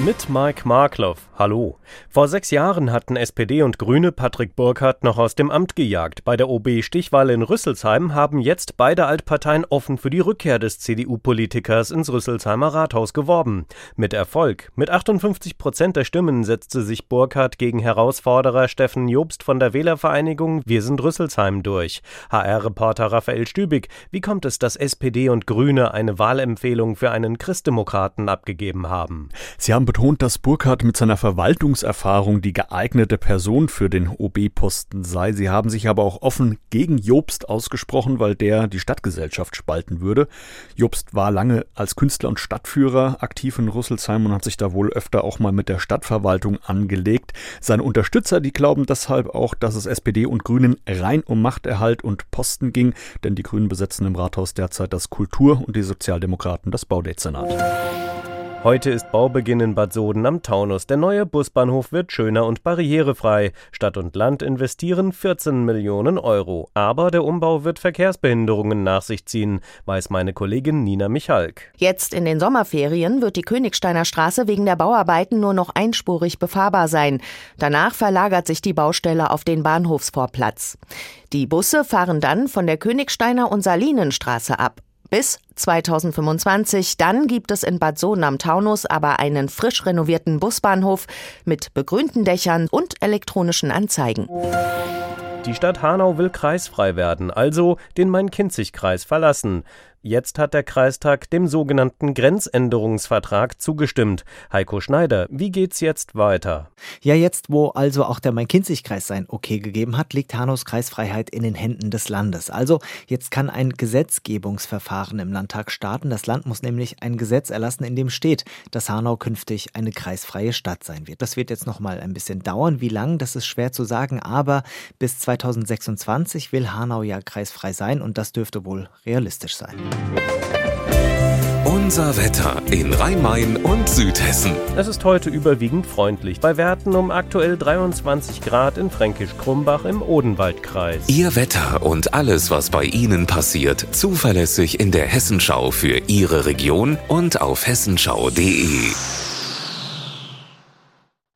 Mit Mike Markloff. Hallo. Vor sechs Jahren hatten SPD und Grüne Patrick Burkhardt noch aus dem Amt gejagt. Bei der OB-Stichwahl in Rüsselsheim haben jetzt beide Altparteien offen für die Rückkehr des CDU-Politikers ins Rüsselsheimer Rathaus geworben. Mit Erfolg. Mit 58 Prozent der Stimmen setzte sich Burkhardt gegen Herausforderer Steffen Jobst von der Wählervereinigung Wir sind Rüsselsheim durch. HR-Reporter Raphael Stübig. Wie kommt es, dass SPD und Grüne eine Wahlempfehlung für einen Christdemokraten abgegeben haben? Sie haben betont, dass Burkhardt mit seiner Verwaltungserfahrung die geeignete Person für den OB-Posten sei. Sie haben sich aber auch offen gegen Jobst ausgesprochen, weil der die Stadtgesellschaft spalten würde. Jobst war lange als Künstler und Stadtführer aktiv in Rüsselsheim und hat sich da wohl öfter auch mal mit der Stadtverwaltung angelegt. Seine Unterstützer, die glauben deshalb auch, dass es SPD und Grünen rein um Machterhalt und Posten ging, denn die Grünen besetzen im Rathaus derzeit das Kultur- und die Sozialdemokraten das Baudezernat. Heute ist Baubeginn in Bad Soden am Taunus. Der neue Busbahnhof wird schöner und barrierefrei. Stadt und Land investieren 14 Millionen Euro. Aber der Umbau wird Verkehrsbehinderungen nach sich ziehen, weiß meine Kollegin Nina Michalk. Jetzt in den Sommerferien wird die Königsteiner Straße wegen der Bauarbeiten nur noch einspurig befahrbar sein. Danach verlagert sich die Baustelle auf den Bahnhofsvorplatz. Die Busse fahren dann von der Königsteiner und Salinenstraße ab bis 2025. Dann gibt es in Bad Sohn am Taunus aber einen frisch renovierten Busbahnhof mit begrünten Dächern und elektronischen Anzeigen. Die Stadt Hanau will kreisfrei werden, also den Main-Kinzig-Kreis verlassen. Jetzt hat der Kreistag dem sogenannten Grenzänderungsvertrag zugestimmt. Heiko Schneider, wie geht's jetzt weiter? Ja, jetzt, wo also auch der Main-Kinzig-Kreis sein Okay gegeben hat, liegt Hanows Kreisfreiheit in den Händen des Landes. Also, jetzt kann ein Gesetzgebungsverfahren im Landtag starten. Das Land muss nämlich ein Gesetz erlassen, in dem steht, dass Hanau künftig eine kreisfreie Stadt sein wird. Das wird jetzt noch mal ein bisschen dauern. Wie lang, das ist schwer zu sagen, aber bis 2026 will Hanau ja kreisfrei sein und das dürfte wohl realistisch sein. Unser Wetter in Rhein-Main und Südhessen. Es ist heute überwiegend freundlich. Bei Werten um aktuell 23 Grad in Fränkisch-Krumbach im Odenwaldkreis. Ihr Wetter und alles, was bei Ihnen passiert, zuverlässig in der Hessenschau für Ihre Region und auf hessenschau.de.